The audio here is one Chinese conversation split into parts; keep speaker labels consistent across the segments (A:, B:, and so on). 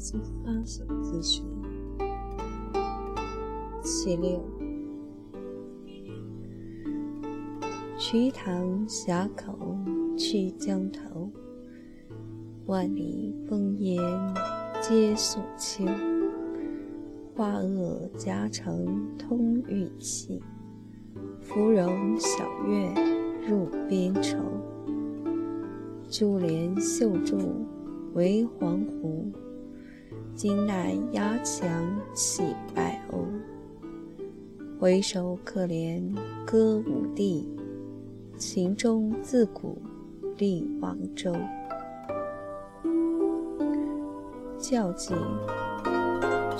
A: 秋思发首记述》七六。瞿塘峡口去江头，万里风烟皆素秋。花萼夹城通玉气，芙蓉小月入边愁。珠帘绣柱围黄鹄，今乃压墙起白鸥。回首可怜歌舞地，情中自古历王州。校记。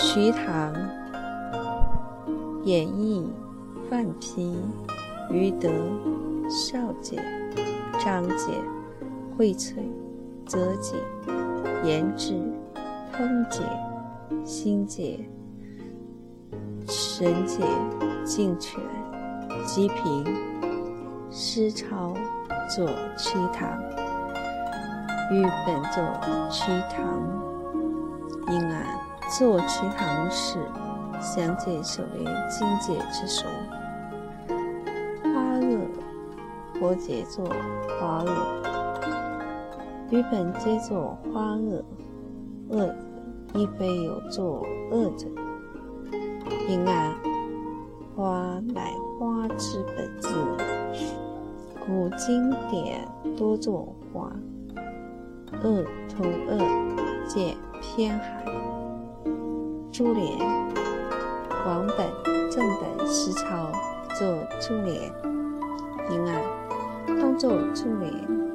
A: 瞿塘，演义，范丕、余德、少节、张节、荟萃、泽解、言志、空界、心界、神界、净全、极平、思超、作七堂，与本座七堂，因而作七堂是，详见所谓境界之说。花萼，佛解作花萼，与本皆作花萼。恶亦非有作恶者。因案，花乃花之本质，古经典多作花。萼同萼，见偏寒。珠帘，王本、正本实抄作珠帘，因案当作珠帘。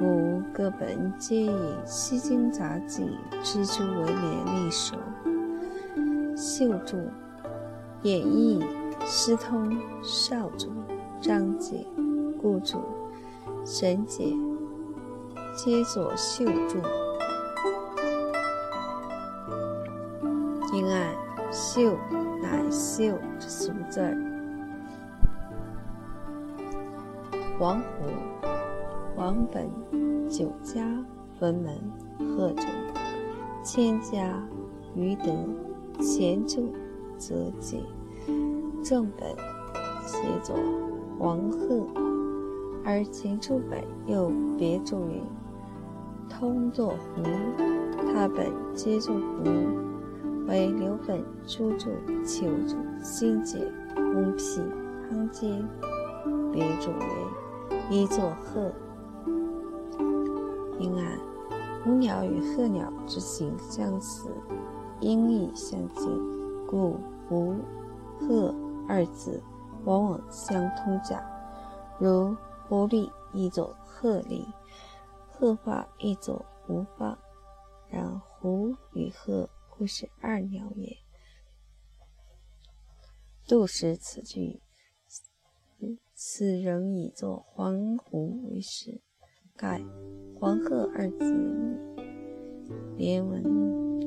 A: 故各本皆以《西京杂记》之珠为帘立首。绣柱、演义、诗通、少主、章节、故主、神解，皆作绣柱。因案绣乃绣之俗字儿。王虎、王本九家分门贺中，千家余德前注则记，正本写作黄鹤，而前注本又别注云通作胡，他本皆作胡。为刘本、朱注、求注、辛解、翁辟、汤阶，别注为一作鹤。因案虎鸟与鹤鸟之形相似，音义相近，故胡、鹤二字往往相通假。如狐狸亦作鹤狸，鹤发亦作狐发，然狐与鹤。不是二鸟也。杜使此句，此人以作黄鹄为始，盖黄鹤二字连文，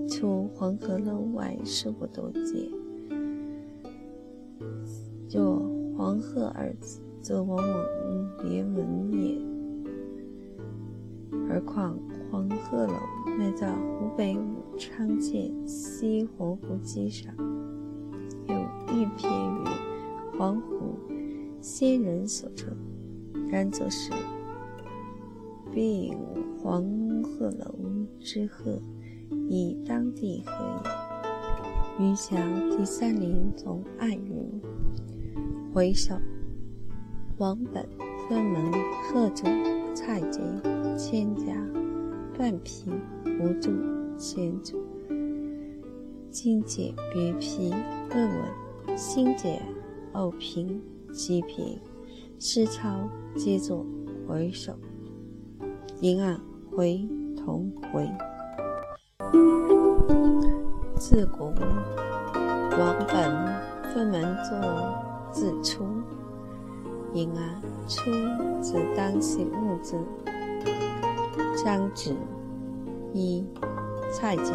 A: 除黄鹤楼外，实不多见。作黄鹤二字，则往往连文也。而况黄鹤楼乃在湖北武昌县西湖湖基上，有一篇于黄湖仙人所称，然则是并黄鹤楼之鹤，以当地鹤也。余下第三联总暗云：回首王本分门贺州蔡节。千家、半批、无注、千注、精简、别批、论文、新解、偶评、七评、诗抄，皆作回首。因案回同回。自古王本分门作自出，因案出自当起物字。张轾一蔡杰，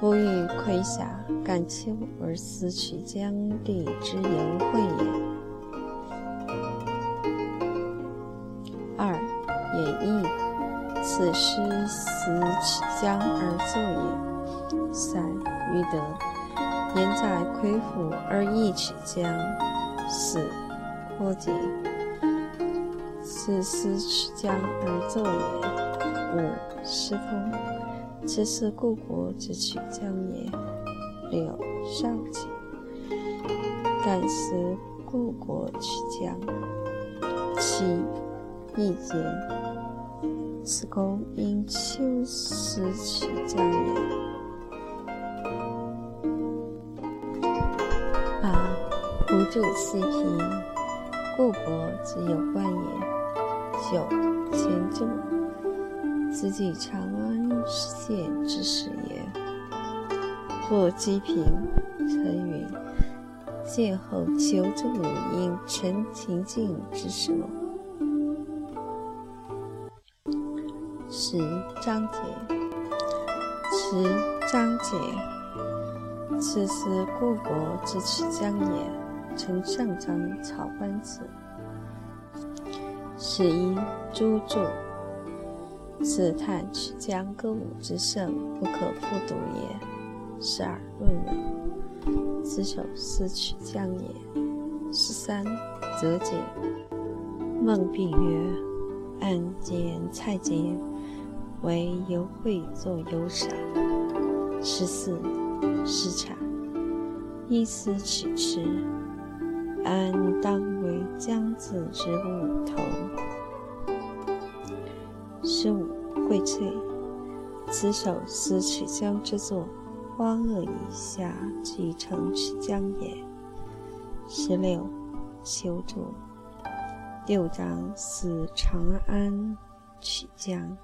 A: 不欲窥下感丘而思取江地之游会也。此诗思曲江而作也。三欲得，言在魁府而忆曲江。四或解，此思曲江而作也。五失通，此思故国之曲江也。六少解，感思故国曲江。七意解。此公因秋思曲江也。八无助细评，故国之有关也。九前注，自记长安县之始也。或积评，成语见后求助因陈情境之说。十章节，十章节，此思故国之曲江也。承上章草班子。十一诸注，此叹曲江歌舞之盛，不可复读也。十二论文，此首思曲江也。十三则解，孟璧曰：按见蔡杰。为游会作游赏。十四诗产，一思取痴，安当为江字之物头。十五荟萃，此首思曲江之作，花萼以下即成曲江也。十六求助，六章思长安曲江。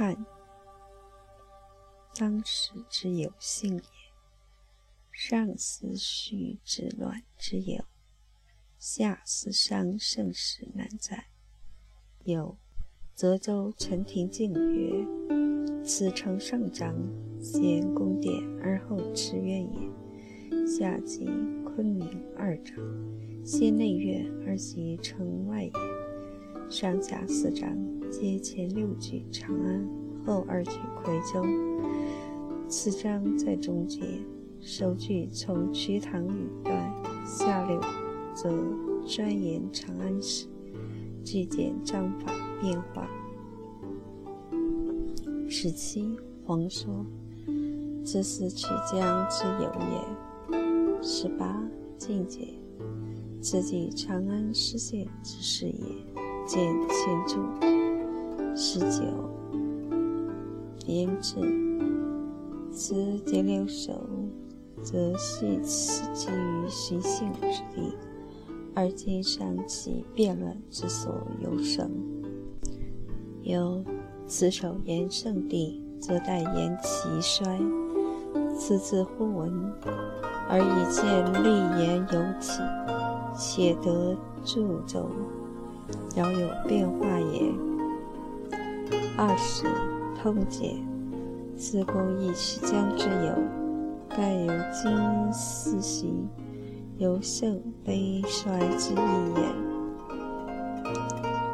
A: 汉当时之有幸也，上思绪之乱之有，下思伤盛世难在。有泽州陈廷敬曰：“此城上章，先宫殿而后池苑也；下即昆明二章，先内院而及城外也。上下四章。”皆前六句长安，后二句夔州。此章在中间，首句从瞿塘语段，下六则专言长安事，句简章法变化。十七黄说，此思曲江之游也。十八晋解，此即长安失陷之事也。见前注。十九，言志，此第六首，则系此基于徐性之地，而今上其变乱之所有生。有此首言圣地，则待言其衰。此字忽闻，而以见立言有起，且得著奏，饶有变化也。二十通解，自公亦曲江之友，盖有今思兮，有盛悲衰之意也。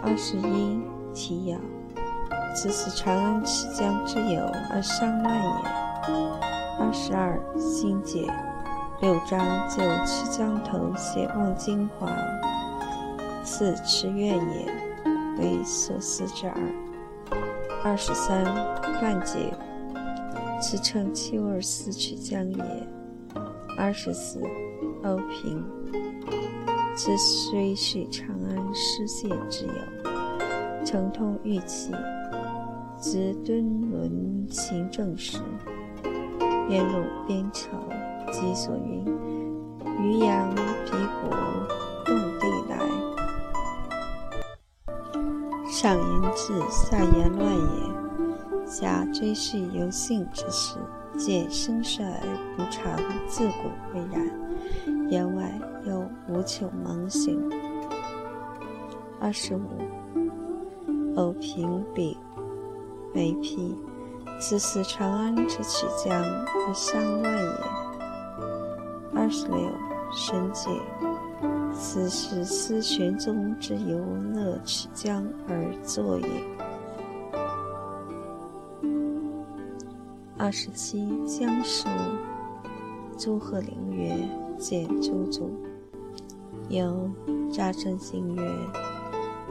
A: 二十一题要，此是长安曲江之友而伤乱也。二十二心解，六章就曲江头写望精华，此池苑也，为所思之耳。二十三范解，此称秋而思曲江也。二十四欧平，此虽是长安失陷之有，承通玉器，自敦伦行政时，愿入边朝，即所云：渔阳邳国。上言志，下言乱也。下追叙有幸之事，见生衰而不长，自古未然。言外又无穷蒙行。二十五，偶平丙，梅批，此思长安之曲江而伤乱也。二十六，申解，此时思玄宗之游乐曲江而作也。二十七，江书。朱鹤龄曰：“见朱祖。”有查正信曰：“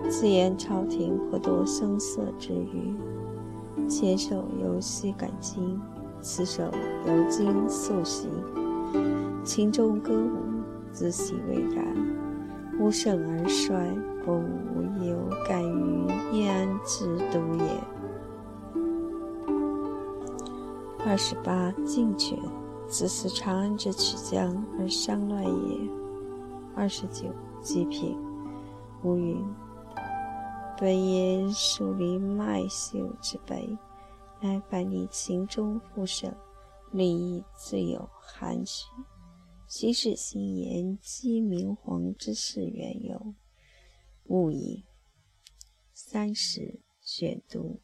A: 自言朝廷颇多声色之余，前首游戏感经，此首游经素习。琴中歌舞，自喜未然。无盛而衰，不无有感于焉之独也。”二十八，进权。此思长安之曲江而伤乱也。二十九，极品。乌云。本言树林麦秀之悲，乃反逆情中复盛，立意自有含蓄。昔是新言击明皇之事缘由，勿以。三十，选读。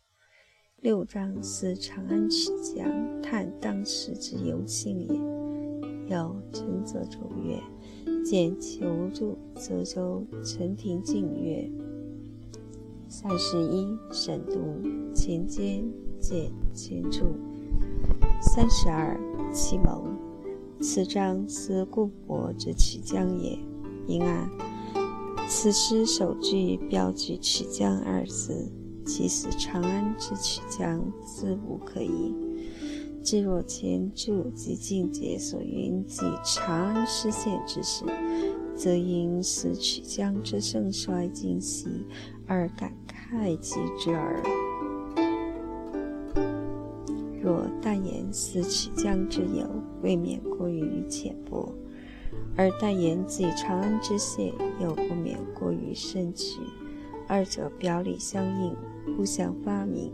A: 六章思长安曲江，叹当时之游幸也。有陈泽主曰：“见求助泽州陈廷敬曰：“三十一，审读前间见前注。三十二，启蒙。此章思故国之曲江也。因按此诗首句标举曲江二字。”其死长安之曲江，自无可疑。至若前注及境界所云即长安失陷之时，则因思曲江之盛衰今夕，而感慨其之耳。若但言思曲江之有，未免过于浅薄；而但言及长安之谢，又不免过于深曲。二者表里相应。互相发明，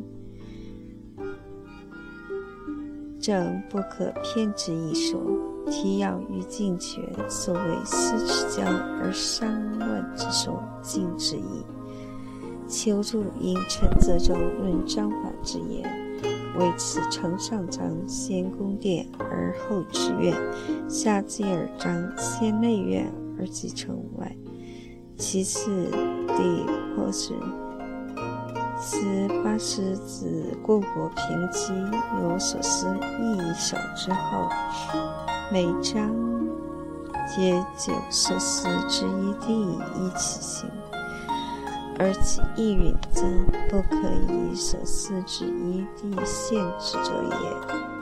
A: 正不可偏执一说。提要于进权，所谓思曲江而伤乱之说，尽之矣。求助因陈泽州论章法之言，为此城上章先宫殿而后池苑，下接耳章先内院而即城外。其次，第或是。此八师子故国平基有所思一首之后，每章皆九所思之一地一起行，而其意蕴则不可以所思之一地限制者也。